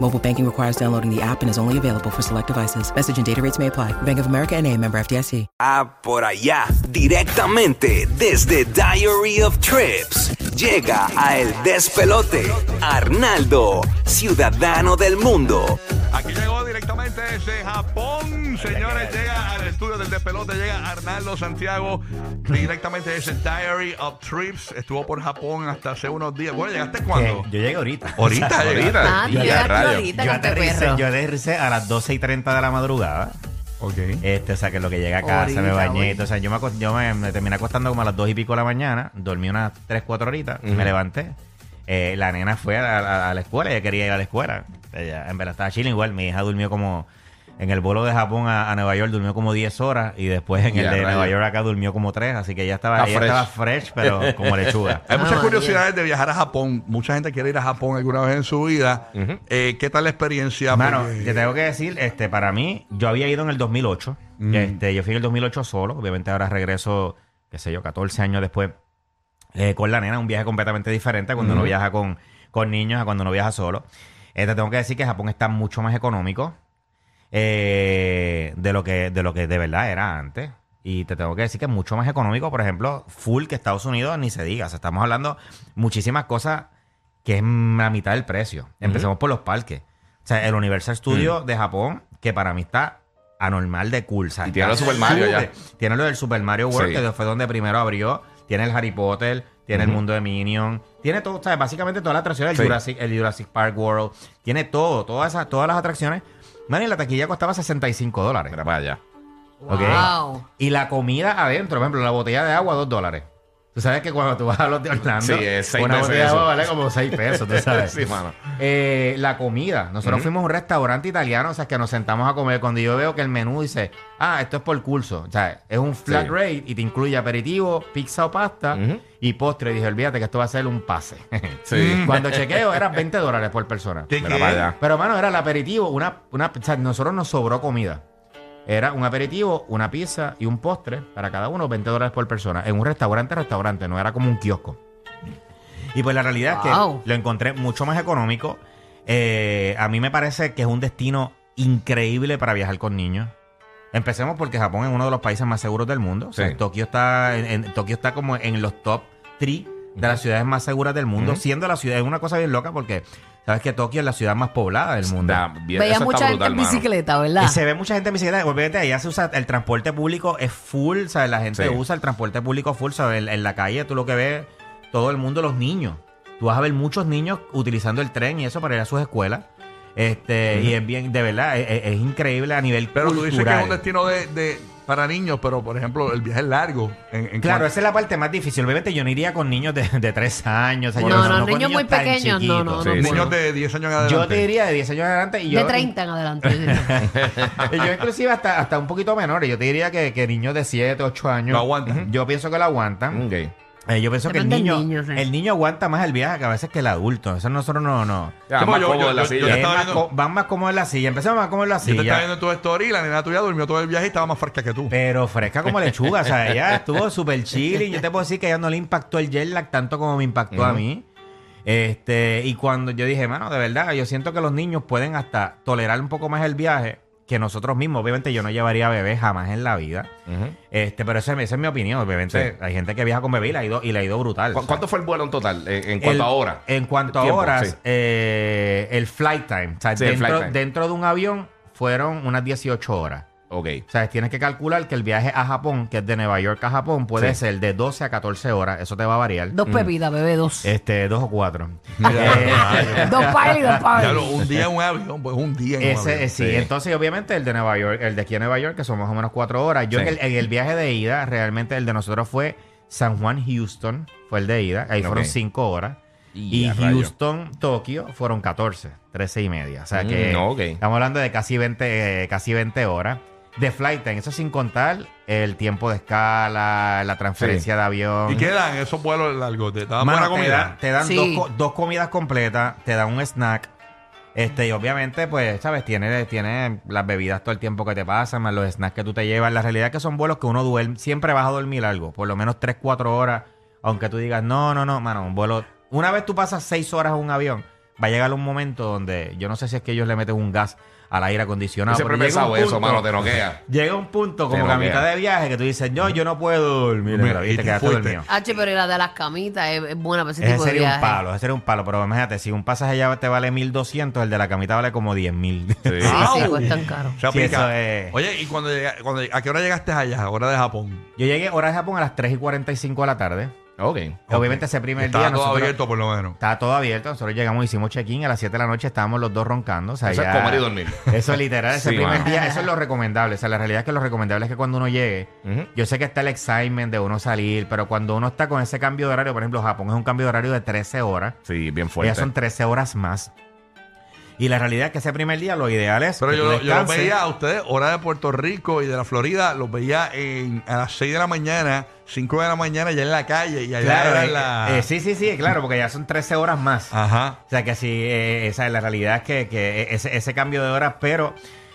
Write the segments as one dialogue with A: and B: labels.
A: Mobile banking requires downloading the app and is only available for select devices. Message and data rates may apply. Bank of America and a member FDIC.
B: Ah, por allá, directamente desde Diary of Trips. Llega a El Despelote, Arnaldo, ciudadano del mundo.
C: Aquí llegó directamente desde Japón, señores. Llega al estudio del despelote, llega Arnaldo Santiago, directamente desde Diary of Trips. Estuvo por Japón hasta hace unos días. Bueno, ¿llegaste cuándo?
D: Yo llegué ahorita.
C: Ahorita,
D: O sea,
C: ahorita.
E: Ah, tú
D: Yo radio.
E: ahorita,
D: Yo aterricé, yo aterricé a las 12 y 30 de la madrugada.
C: Ok.
D: Este, o sea, que lo que llega a casa,
E: Ahorita,
D: me bañé.
E: ahorita.
D: Entonces, yo, me, yo me, me terminé acostando como a las 2 y pico de la mañana. Dormí unas 3, 4 horitas. Me levanté. Eh, la nena fue a, a- a la escuela. Ella quería ir a la escuela. Ella, en verdad, estaba chilling igual. Mi hija durmió como... En el vuelo de Japón a, a Nueva York durmió como 10 horas. Y después en el
F: Ya,
D: de
F: rayos.
D: Nueva York acá durmió como 3. Así que ella estaba,
F: Está
D: ella
F: fresh.
D: estaba fresh, pero como lechuga.
C: Hay
E: Ah,
C: muchas curiosidades de viajar a Japón. Mucha gente quiere ir a Japón alguna vez en su vida. Eh, ¿Qué tal la experiencia?
D: Mano,
C: Porque-
D: te tengo que decir, este, para mí, yo había ido en el 2008.
C: Mm.
D: Este, yo fui en el 2008 solo. Obviamente ahora regreso, qué sé yo, 14 años después eh, con la nena. Un viaje completamente diferente a cuando uno viaja con, con niños a cuando uno viaja solo. Eh, te tengo que decir que Japón está mucho más económico eh, de, lo que, de lo que de verdad era antes. Y te tengo que decir que es mucho más económico, por ejemplo, full que Estados Unidos, ni se diga. O sea, estamos hablando muchísimas cosas que es la mitad del precio. Empecemos por los parques. O sea, el Universal Studio de Japón, que para mí está anormal de cool. O sea,
F: Y tiene lo Super Mario ya.
D: Tiene lo del Super Mario World,
F: Sí.
D: que fue donde primero abrió. Tiene el Harry Potter, tiene el mundo de Minion. Tiene todo, o sea, básicamente todas las atracciones, el. Jurassic, el Jurassic Park World. Tiene todo, todas, esas, todas las atracciones. Man, y la taquilla costaba 65 dólares.
F: Mira para allá.
D: ¿ok?
E: Wow.
D: Y la comida adentro, por ejemplo, la botella de agua, 2 dólares. Tú sabes que cuando tú vas a los de Orlando,
F: Sí, es seis
D: una botella de
F: eso.
D: agua vale como 6 pesos, tú sabes.
F: Sí, mano.
D: Eh, la comida. Nosotros fuimos a un restaurante italiano, o sea, que nos sentamos a comer. Cuando yo veo que el menú dice, ah, esto es por curso. O sea, es un flat
F: Sí.
D: rate y te incluye aperitivo, pizza o pasta y postre. Y dije, olvídate que esto va a ser un pase.
F: Sí.
D: Cuando chequeo, era 20 dólares por persona. Pero, mano, era el aperitivo, una, una, o sea, nosotros nos sobró comida. Era un aperitivo, una pizza y un postre para cada uno, 20 dólares por persona. En un restaurante, restaurante, no era como un kiosco. Y pues la realidad es que lo encontré mucho más económico. Eh, a mí me parece que es un destino increíble para viajar con niños. Empecemos porque Japón es uno de los países más seguros del mundo. O sea,
F: Sí.
D: Tokio está en, en- Tokio está como en los top 3 de las ciudades más seguras del mundo, siendo la ciudad es una cosa bien loca porque sabes que Tokio es la ciudad más poblada del mundo.
F: Da- bien,
E: Veía
F: eso está
E: mucha gente
F: brutal,
E: en
F: mano.
E: bicicleta, ¿verdad?
D: Y se ve mucha gente en bicicleta. Obviamente, allá se usa el transporte público, es full. ¿sabes? La gente
F: Sí.
D: usa el transporte público full. ¿sabes? En, en la calle tú lo que ves, todo el mundo, los niños. Tú vas a ver muchos niños utilizando el tren y eso para ir a sus escuelas. Este, Y es bien, de verdad, es, es- es increíble a nivel
C: Pero tú dices que es
D: cultural.
C: un destino de, de- para niños, pero por ejemplo, el viaje es largo. En, en
D: Claro,
C: cuanto-
D: esa es la parte más difícil. Obviamente yo no iría con niños de, de 3 años. o sea, yo
E: No, no,
D: con
E: niños muy
D: tan
E: pequeños, no, no,
D: chiquitos.
E: no,
F: Sí, sí.
C: niños de 10 años en adelante.
D: Yo te diría de 10 años en adelante. Y yo,
E: de 30 en adelante.
D: yo inclusive hasta, hasta un poquito menores. Yo te diría que, que niños de 7, 8 años.
C: Lo aguantan.
D: Yo pienso que lo aguantan.
F: Ok.
D: Eh, yo pienso que el niño,
E: sí.
D: el niño aguanta más el viaje que a veces que el adulto. Eso nosotros no, no.
F: Ya,
C: Sí,
F: más
C: yo-
F: cómodo
C: yo-
F: en la
C: yo-
F: silla.
D: más
C: viendo-
D: van más cómodo en la silla. Empezamos más cómodo en la
C: Yo te estaba
D: silla.
C: viendo en tu story y la nena tuya durmió todo el viaje y estaba más fresca que tú.
D: Pero fresca como lechuga. o sea, ella estuvo súper chill. Y yo te puedo decir que a ella no le impactó el jet lag tanto como me impactó a mí. Este, y cuando yo dije, mano, de verdad, yo siento que los niños pueden hasta tolerar un poco más el viaje que nosotros mismos. Obviamente yo no llevaría bebé jamás en la vida. Este, pero esa, esa es mi opinión. Obviamente
F: Sí.
D: hay gente que viaja con bebé y le ha ido, y le ha ido brutal.
F: ¿Cu- ¿Cuánto fue el vuelo en total? En, cuanto
D: El-
F: a horas.
D: En cuanto a horas,
F: sí.
D: eh, el flight time. O sea,
F: Sí, el
D: dentro,
F: flight time.
D: dentro de un avión fueron unas 18 horas.
F: Ok.
D: O sea, tienes que calcular que el viaje a Japón, que es de Nueva York a Japón, puede
F: Sí.
D: ser de 12 a 14 horas. Eso te va a variar.
E: Dos pepitas, bebé, dos.
D: Este, dos o cuatro.
E: dos pais y dos.
C: Claro, un día en un avión, pues un día en un
D: Ese,
C: avión.
D: eh, sí.
F: Sí.
D: entonces obviamente el de Nueva York, el de aquí a Nueva York, que son más o menos cuatro horas. Yo
F: Sí.
D: en, el, en el viaje de ida, realmente el de nosotros fue San Juan, Houston, fue el de ida. Ahí fueron cinco horas.
F: Y
D: Y,
F: a rayo.
D: Houston, Tokio, fueron 14, 13 y media. O sea que
F: Mm, ok.
D: estamos hablando de casi 20, eh, casi 20 horas. De flight time, eso sin contar el tiempo de escala, la transferencia de avión.
C: ¿Y qué dan esos vuelos largos? ¿Te dan
D: Mano,
C: buena
D: te,
C: comida?
D: dan- te dan
E: Sí.
D: dos, co- dos comidas completas, te dan un snack. Este, y obviamente, pues, ¿sabes? Tiene, tiene las bebidas todo el tiempo que te pasan, más los snacks que tú te llevas. La realidad es que son vuelos que uno duerme, siempre vas a dormir algo, por lo menos 3, 4 horas. Aunque tú digas, no, no, no, mano, un vuelo. Una vez tú pasas 6 horas en un avión, va a llegar un momento donde yo no sé si es que ellos le meten un gas al aire
F: Yo
D: acondicionado.
F: siempre he pensado eso, mano, te noquea.
D: Llega un punto como que a mitad de viaje que tú dices, yo, yo no puedo dormir.
C: Mira,
D: Mira,
C: y
D: y te
C: te
D: quedaste
C: fuiste.
D: dormido.
E: H, pero y la de las camitas es, es buena para ese
D: Ese
E: tipo de
D: sería un
E: viaje.
D: palo, ese sería un palo. Pero imagínate, si un pasaje ya te vale 1200, el de la camita vale como 10000.
F: Sí.
E: Sí, sí, cuestan caro.
C: Se
D: Sí, eso es-
C: Oye, ¿y cuando, llega- cuando ¿a qué hora llegaste allá? Hora de Japón.
D: Yo llegué hora de Japón a las 3 y 45 de la tarde.
F: Ok.
D: Obviamente ese primer
C: Estaba
D: día
C: todo
D: nosotros-
C: abierto por lo menos.
D: Estaba todo abierto. Nosotros llegamos, hicimos check-in. A las 7 de la noche estábamos los dos roncando. O sea,
F: Eso es
D: ya-
F: comer y dormir.
D: Eso es literal. Ese
F: Sí,
D: primer
F: mano.
D: día, eso es lo recomendable. O sea, la realidad es que lo recomendable es que cuando uno llegue,
F: Ujú.
D: yo sé que está el excitement de uno salir, pero cuando uno está con ese cambio de horario, por ejemplo, Japón es un cambio de horario de 13 horas.
F: Sí, bien
D: Ya
F: fuerte.
D: son 13 horas más. Y la realidad es que ese primer día lo ideal es.
C: Pero
D: que
C: yo,
D: tú
C: yo los
D: descanses.
C: veía a ustedes, hora de Puerto Rico y de la Florida, los veía en, a las 6 de la mañana, 5 de la mañana ya en la calle y allá
D: Claro,
C: era
D: eh,
C: la...
D: eh, sí, sí, sí, claro, porque ya son 13 horas más.
C: Ajá.
D: O sea que sí, eh, esa, la realidad es que, que ese, ese cambio de horas, pero,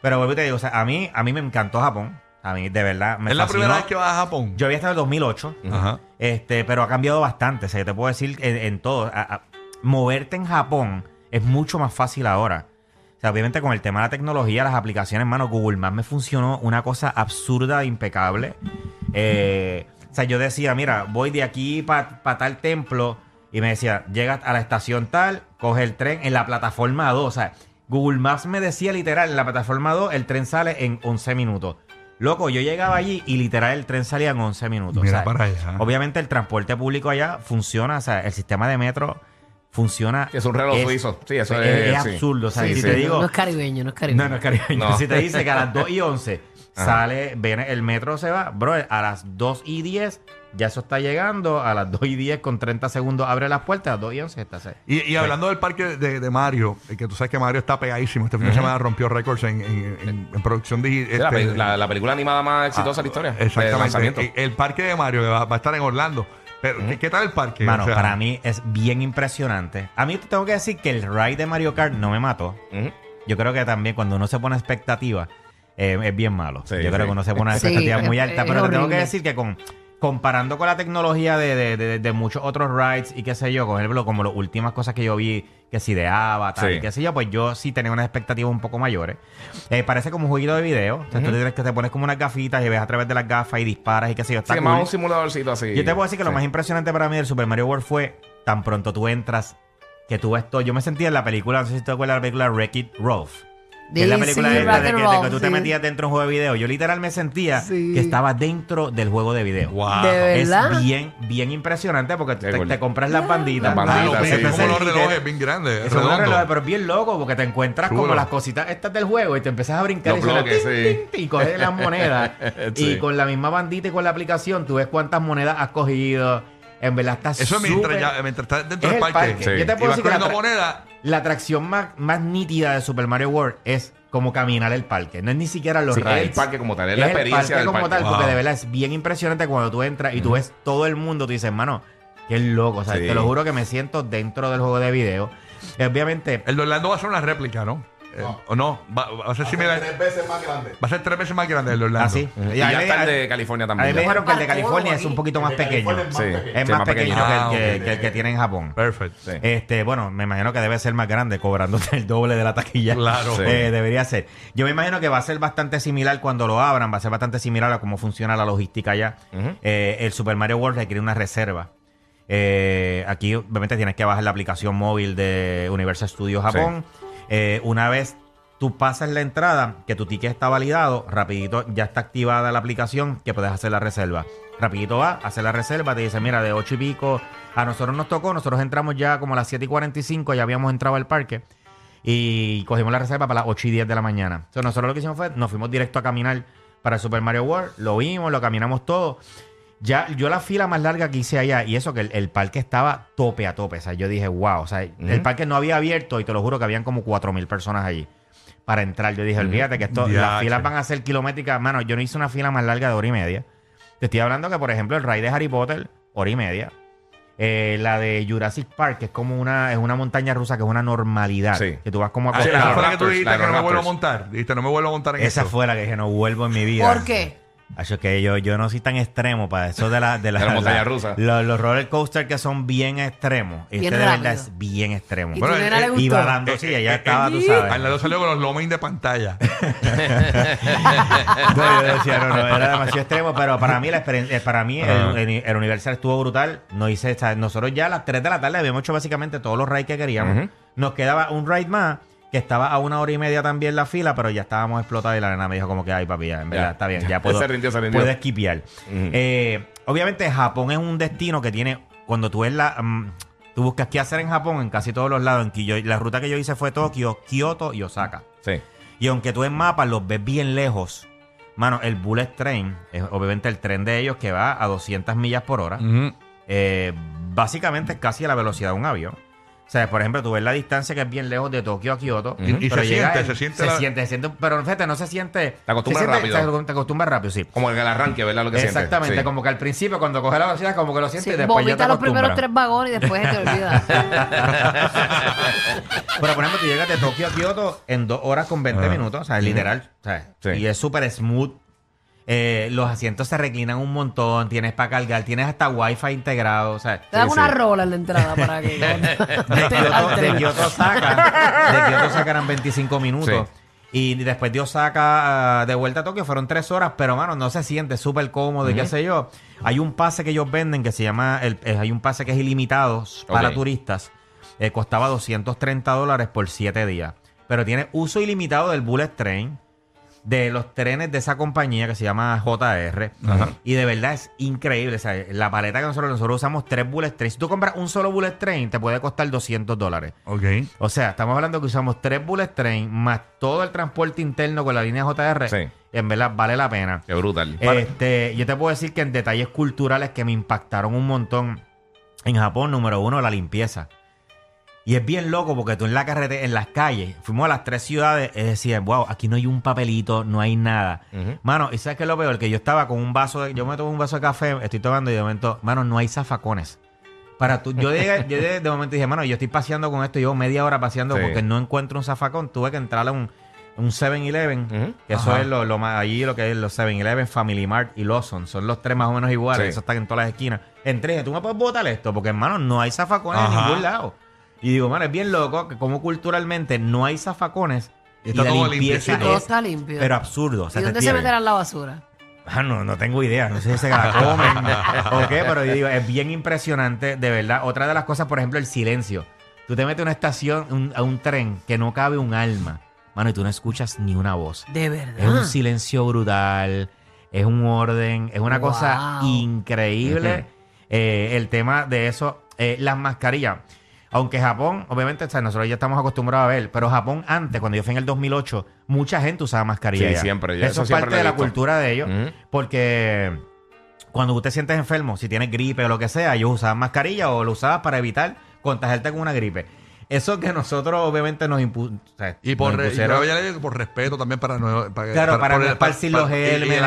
D: pero vuelvo y te digo, o sea, a mí, a mí me encantó Japón. A mí, de verdad, me
C: ¿Es la
D: fascinó.
C: primera vez que vas a Japón?
D: Yo había estado en el 2008,
C: Ajá.
D: este, pero ha cambiado bastante. O sea, yo te puedo decir en, en todo. a- a- moverte en Japón es mucho más fácil ahora. O sea, obviamente con el tema de la tecnología, las aplicaciones, mano, Google Maps me funcionó una cosa absurda, e impecable. Eh, o sea, yo decía, mira, voy de aquí para tal templo y me decía, llegas a la estación tal, coge el tren en la plataforma 2. O sea, Google Maps me decía literal, en la plataforma 2 el tren sale en 11 minutos. Loco, yo llegaba allí y literal el tren salía en 11 minutos.
C: Mira
D: O sea,
C: para allá.
D: Obviamente el transporte público allá funciona, o sea, el sistema de metro funciona.
F: Es un reloj suizo. Sí, eso
D: es,
F: es-
D: es
F: sí.
D: absurdo. O sea,
F: Sí,
D: si
F: sí.
D: te digo.
E: No es caribeño, no es caribeño.
D: No, no es caribeño.
F: No.
D: Si te dice que a las 2 y 11
F: Ajá.
D: sale, viene el metro se va, bro, a las 2 y 10 ya eso está llegando, a las 2 y 10 con 30 segundos abre las puertas, a las 2 y 11 está se-
C: Y, y hablando del parque de, de Mario, eh, que tú sabes que Mario está pegadísimo. Este fin de semana rompió récords en, en- en- en producción digital.
F: Sí, la, la- la película animada más exitosa de la historia.
C: Ah, Exactamente.
F: lanzamiento.
C: El, el parque de Mario que va, va a estar en Orlando. Pero, ¿qué, qué tal el parque?
D: Mano,
C: O sea,
D: para mí es bien impresionante. A mí te tengo que decir que el ride de Mario Kart no me mató.
F: Ujú.
D: Yo creo que también cuando uno se pone expectativa eh, es bien malo.
F: Sí,
D: Yo creo
F: sí.
D: que uno se pone una
E: Sí,
D: expectativa muy
E: es-
D: alta,
E: es
D: pero te tengo que
E: horrible.
D: decir que con comparando con la tecnología de, de- de- de muchos otros rides y qué sé yo, por ejemplo, como las últimas cosas que yo vi, que si de Avatar
F: Sí.
D: y qué sé yo, pues yo sí tenía unas expectativas un poco mayores. Eh, parece como un jueguito de video. O sea, tú tienes que te pones como unas gafitas y ves a través de las gafas y disparas y qué sé yo. Está
F: Sí, más un simuladorcito así.
D: Yo te puedo decir que lo más impresionante para mí del Super Mario World fue tan pronto tú entras que tú ves todo. Yo me sentía en la película, no sé si te acuerdas de la película Wreck-It Ralph. Que es la película
E: sí,
D: de, que, de que
E: Roll,
D: tú te metías dentro de un juego de video. Yo literal me sentía
E: Sí.
D: que estaba dentro del juego de video.
C: Wow.
E: De
D: Es bien, bien impresionante porque te, compras las banditas.
F: Las
C: Ah,
F: banditas,
C: lo
F: sí, sí,
C: como los relojes bien grandes.
D: Son
C: redondos.
D: relojes, pero es bien loco porque te encuentras
C: Chulo.
D: como las cositas estas del juego y te empiezas a brincar
F: Los
D: y,
F: bloques,
D: tin,
F: sí.
D: tin, tin, y coges las monedas.
F: Sí.
D: Y con la misma bandita y con la aplicación tú ves cuántas monedas has cogido. En verdad estás
C: Eso es mientras, ya, mientras estás dentro
D: Es
C: del
D: el
C: parque.
D: parque.
F: Sí.
D: Yo te puedo decir que
C: moneda.
D: La atracción más, más nítida de Super Mario World es como caminar el parque. No es ni siquiera los
F: Sí, es el parque como tal, es
D: Es
F: la
D: el
F: experiencia
D: parque
F: del
D: como
F: parque.
D: tal, porque de verdad es bien impresionante cuando tú entras y tú ves todo el mundo. Tú dices, mano, qué loco. O sea,
F: Sí.
D: te lo juro que me siento dentro del juego de video. Y obviamente,
C: El de Orlando va a ser una réplica, ¿no? Eh, ¿O no? Va, va a ser similar.
G: Tres veces más grande.
C: Va a ser tres veces más grande el de Orlando.
D: así.
F: Y ya está el de California
D: A mí
F: también.
D: me
F: ya.
D: dijeron que el de California es un poquito más pequeño.
G: California es más
F: Sí.
G: pequeño.
D: Es
F: Sí,
D: más pequeño que, el
C: Ah,
D: que, tiene en Japón.
C: Perfecto.
F: Sí.
D: Este, bueno, me imagino que debe ser más grande, cobrándote el doble de la taquilla.
C: Claro.
F: Sí.
D: Eh, debería ser. Yo me imagino que va a ser bastante similar cuando lo abran, va a ser bastante similar a cómo funciona la logística allá. Eh, el Super Mario World requiere una reserva. Eh, aquí, obviamente, tienes que bajar la aplicación móvil de Universal Studios Japón. Eh, una vez tú pasas la entrada, que tu ticket está validado, rapidito ya está activada la aplicación que puedes hacer la reserva. Rapidito va, hace la reserva, te dice, mira, de 8 y pico, a nosotros nos tocó, nosotros entramos ya como a las 7 y 45, ya habíamos entrado al parque y cogimos la reserva para las 8 y 10 de la mañana. Entonces nosotros lo que hicimos fue, nos fuimos directo a caminar para el Super Mario World, lo vimos, lo caminamos todo. Ya, yo la fila más larga que hice allá, y eso que el, el parque estaba tope a tope. O sea, yo dije, wow, o sea, el parque no había abierto y te lo juro que habían como 4 mil personas allí para entrar. Yo dije, olvídate que esto, las filas van a ser kilométricas. Mano, yo no hice una fila más larga de hora y media. Te estoy hablando que, por ejemplo, el ride de Harry Potter, hora y media. Eh, la de Jurassic Park, que es como una, es una montaña rusa, que es una normalidad.
F: Sí.
D: Que tú vas como a
C: Ah,
F: Sí,
C: esa fue la que tú dijiste
F: la
C: que no me vuelvo a montar. Dijiste, no me vuelvo a montar en
D: Esa
C: eso.
D: fue la que dije, no vuelvo en mi vida.
E: ¿Por qué?
D: Acho, que yo, yo no soy tan extremo para eso de la, de la,
F: De la montaña
D: la-
F: rusa.
D: Los, los roller coasters que son bien extremos.
E: Bien
D: este de verdad es bien extremo.
E: ¿Y
C: Bueno, eh,
E: le gustó?
D: Iba dando, sí, ella estaba, tú
C: Al
D: sabes.
C: lado salió con los loming de pantalla.
D: No, yo decía, no, no, era demasiado extremo, pero para mí la experiencia, eh, para mí el, el- el Universal estuvo brutal. No hice, o sea, nosotros ya a las 3 de la tarde habíamos hecho básicamente todos los rides que queríamos.
F: Ujú.
D: Nos quedaba un ride más que estaba a una hora y media también la fila, pero ya estábamos explotados y la nena me dijo como que, ay papi, ya, en verdad,
F: Ya.
D: está bien, ya puedo,
F: Se rindió, se rindió.
D: puedo esquipear.
F: Ujú.
D: Eh, obviamente Japón es un destino que tiene, cuando tú ves la... mm, Tú buscas qué hacer en Japón en casi todos los lados. En Kiyo- la ruta que yo hice fue Tokio, Kioto y Osaka.
F: Sí.
D: Y aunque tú en mapas los ves bien lejos, mano, el Bullet Train, es obviamente el tren de ellos que va a 200 millas por hora, eh, básicamente es casi a la velocidad de un avión. O sea, por ejemplo, tú ves la distancia que es bien lejos de Tokio a Kioto.
C: Y- y
D: pero
C: se
D: llega
C: siente,
D: el-
C: se siente
D: Se
C: la-
D: siente, se siente, pero fíjate, no se siente.
F: Te acostumbras
D: se siente-
F: rápido.
D: se- te acostumbras rápido, sí.
F: Como en el arranque, ¿verdad? Lo que.
D: Exactamente,
F: Sí.
D: como que al principio, cuando coges la velocidad, como que lo sientes
E: Sí,
D: y después ya te
E: los primeros tres vagones y después te olvida.
D: Pero por ejemplo, tú llegas de Tokio a Kioto en dos horas con 20 minutos, o sea, literal. o sea,
F: Sí.
D: Y es súper smooth. Eh, los asientos se reclinan un montón, tienes para cargar, tienes hasta wifi integrado, o sea.
E: Te dan
F: Sí,
E: una
F: sí.
E: rola en la entrada para que...
D: De Kioto, de Kioto Osaka, de eran 25 minutos.
F: Sí.
D: Y después de Osaka ah, de vuelta a Tokio fueron tres horas, pero mano, no se siente súper cómodo y qué sé yo. Hay un pase que ellos venden que se llama, el, eh, hay un pase que es ilimitado para turistas. Eh, costaba 230 dólares por 7 días. Pero tiene uso ilimitado del Bullet Train, de los trenes de esa compañía que se llama JR. Y de verdad es increíble. O sea, la paleta que nosotros, nosotros usamos tres Bullet Trains. Si tú compras un solo Bullet Train, te puede costar 200 dólares.
C: Ok.
D: O sea, estamos hablando que usamos tres Bullet Train más todo el transporte interno con la línea JR.
F: Sí.
D: En verdad vale la pena.
F: Qué brutal.
D: Este, yo te puedo decir que en detalles culturales que me impactaron un montón en Japón, número uno, la limpieza. Y es bien loco porque tú en la carretera, en las calles, fuimos a las tres ciudades, es decir, wow, aquí no hay un papelito, no hay nada.
F: Ujú.
D: Mano, ¿y sabes qué es lo peor? Que yo estaba con un vaso de, yo me tomo un vaso de café, estoy tomando y de momento, mano, no hay zafacones. Para tú, yo llegué, yo llegué de momento dije, mano, yo estoy paseando con esto, llevo media hora paseando
F: Sí.
D: porque no encuentro un zafacón. Tuve que entrar a un, un 7-Eleven,
F: Ujú.
D: que eso
C: Ajá.
D: es lo, lo más, allí lo que es los 7-Eleven, Family Mart y Lawson. Son los tres más o menos iguales,
F: Sí.
D: eso está en todas las esquinas. Entré tú me puedes botar esto, porque hermano, no hay zafacones en ningún lado. Y digo, mano, es bien loco que como culturalmente no hay zafacones.
C: Y está
D: la
C: todo
D: limpieza
C: limpiecito.
E: Todo
D: es-
E: está limpio.
D: Pero absurdo. o sea,
E: ¿Y dónde se meterán la basura?
D: Ah, no, no tengo idea. No sé si se la comen o qué, pero yo digo, es bien impresionante, de verdad. Otra de las cosas, por ejemplo, el silencio. Tú te metes a una estación, un- a un tren que no cabe un alma, mano, y tú no escuchas ni una voz.
E: De
D: Es
E: verdad.
D: un silencio brutal, es un orden, es una cosa increíble. Eh, el tema de eso, eh, las mascarillas. Aunque Japón, obviamente, o sea, nosotros ya estamos acostumbrados a ver, pero Japón antes, cuando yo fui en el 2008, mucha gente usaba mascarilla.
F: Sí,
D: ya.
F: siempre, ya
D: Eso,
F: eso
D: es
F: siempre
D: parte de la cultura de ellos, porque cuando te sientes enfermo, si tienes gripe o lo que sea, ellos usaban mascarilla o lo usabas para evitar contagiarte con una gripe. Eso que nosotros obviamente nos impu- o sea,
C: Y por,
D: nos
C: re- y
D: impusieron-
C: por, ya le digo que por respeto también para no para,
D: Claro, para no
C: el-
D: esparcir los gérmenes.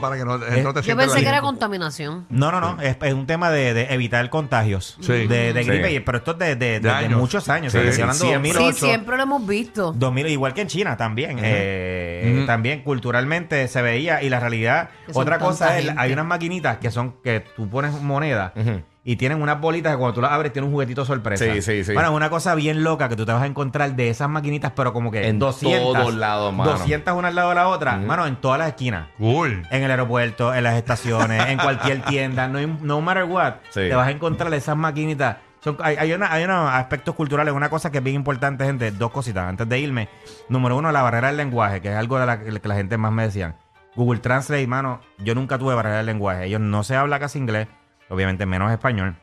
C: para que no, no te
E: Yo pensé que era contaminación.
D: No, no, no. Es, es un tema de, de evitar contagios
C: Sí.
D: de, de
F: Sí.
D: gripe. y- Pero esto es de, de- de- de
C: años.
D: muchos años.
F: Sí,
D: o sea, hablando de
F: siempre.
D: 2008.
E: Sí, siempre lo hemos visto.
D: 2000, igual que en China también. Eh. También culturalmente se veía. Y la realidad, otra cosa es,
E: gente.
D: hay unas maquinitas que son que tú pones moneda
F: Ujú.
D: Y tienen unas bolitas que cuando tú las abres tiene un juguetito sorpresa.
F: Sí, sí, sí.
D: Bueno, es una cosa bien loca que tú te vas a encontrar de esas maquinitas, pero como que
F: En
D: 200.
F: todos lados, mano.
D: 200 una al lado de la otra. Mano, en todas las esquinas.
C: Cool.
D: En el aeropuerto, en las estaciones, en cualquier tienda, no, no matter what,
F: Sí.
D: te vas a encontrar esas maquinitas Son- hay, hay, una- hay unos aspectos culturales, una cosa que es bien importante, gente, dos cositas antes de irme. Número uno, la barrera del lenguaje, que es algo de la que la gente más me decían. Google Translate, mano, yo nunca tuve barrera del lenguaje. Ellos no se habla casi inglés, obviamente menos español,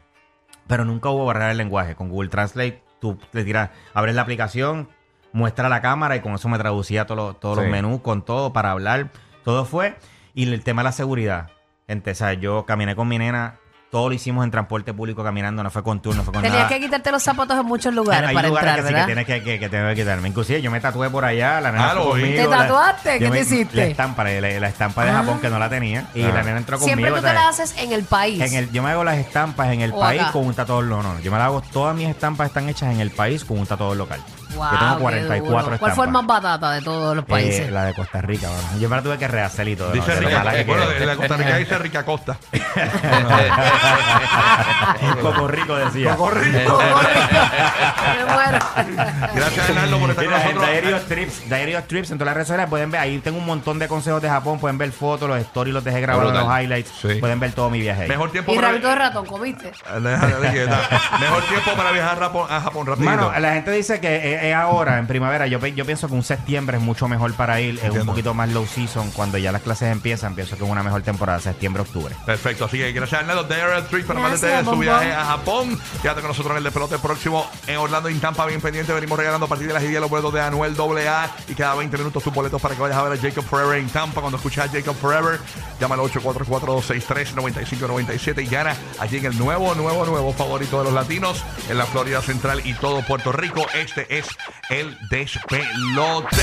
D: pero nunca hubo barrera del lenguaje. Con Google Translate, tú le tiras, abres la aplicación, muestra la cámara y con eso me traducía todos los, todos
F: Sí.
D: los menús, con todo para hablar. Todo fue. Y el tema de la seguridad. Gente, o sea, yo caminé con mi nena, todo lo hicimos en transporte público caminando, no fue con tour, no fue con
E: Tenías
D: nada.
E: que quitarte los zapatos en muchos lugares
D: Hay
E: para
D: lugares
E: entrar,
D: que sí
E: ¿verdad?
D: que tienes que, que, que tengo que quitarme. Inclusive yo me tatué por allá, la nena
C: Ah,
D: fue conmigo.
E: ¿Te
D: la-
E: tatuaste?
D: yo
E: ¿Qué
D: me-
E: te hiciste? Ah.
D: La estampa, la, la estampa de Japón que no la tenía. Y la nena entró conmigo.
E: Siempre tú te
D: ¿sabes?
E: la haces en el país.
D: En el, yo me hago las estampas en el
E: O
D: país
E: acá.
D: con un tatuador no, no. Yo me las hago, todas mis estampas están hechas en el país con un tatuador local.
E: Wow,
D: yo tengo
E: qué
D: 44
E: duro.
D: estampas.
E: ¿Cuál fue el más batata de todos los
D: Eh,
E: países?
D: la de Costa Rica, bueno. Yo me la tuve que rehacer y todo.
C: Dice Rica,
D: que
C: bueno,
D: quedó.
C: en la Costa Rica dice Rica Costa.
D: Coco Rico decía.
E: Muero.
C: Gracias, Arnaldo, por estar con
D: Mira, en
C: nosotros.
D: Diary of Trips, Diary of Trips, en todas las redes sociales pueden ver, ahí tengo un montón de consejos de Japón, pueden ver fotos, los stories, los dejé grabados, los highlights,
C: Sí.
D: pueden ver todo mi viaje ahí.
C: Mejor tiempo
E: y
C: para
E: rabito de ratón, ¿comiste?
C: Mejor tiempo para viajar a Japón, a Japón rapidito.
D: Mano, la gente dice que es, es ahora, en primavera. Yo, pienso que un septiembre es mucho mejor para ir. Es un poquito más low season. Cuando ya las clases empiezan, pienso que es una mejor temporada, septiembre-octubre.
C: Perfecto, así que gracias Arnaldo Diary Street para más de su viaje a Japón. Quédate con nosotros en el despelote próximo en Orlando y en Tampa, bien pendiente. Venimos regalando a partir de las 10 los boletos de Anuel AA y cada 20 minutos tus boletos para que vayas a ver a Jacob Forever en Tampa. Cuando escuchas a Jacob Forever, llama al 844-263-9597 y gana allí en el nuevo, nuevo, nuevo favorito de los latinos en la Florida Central y todo Puerto Rico. Este es el despelote.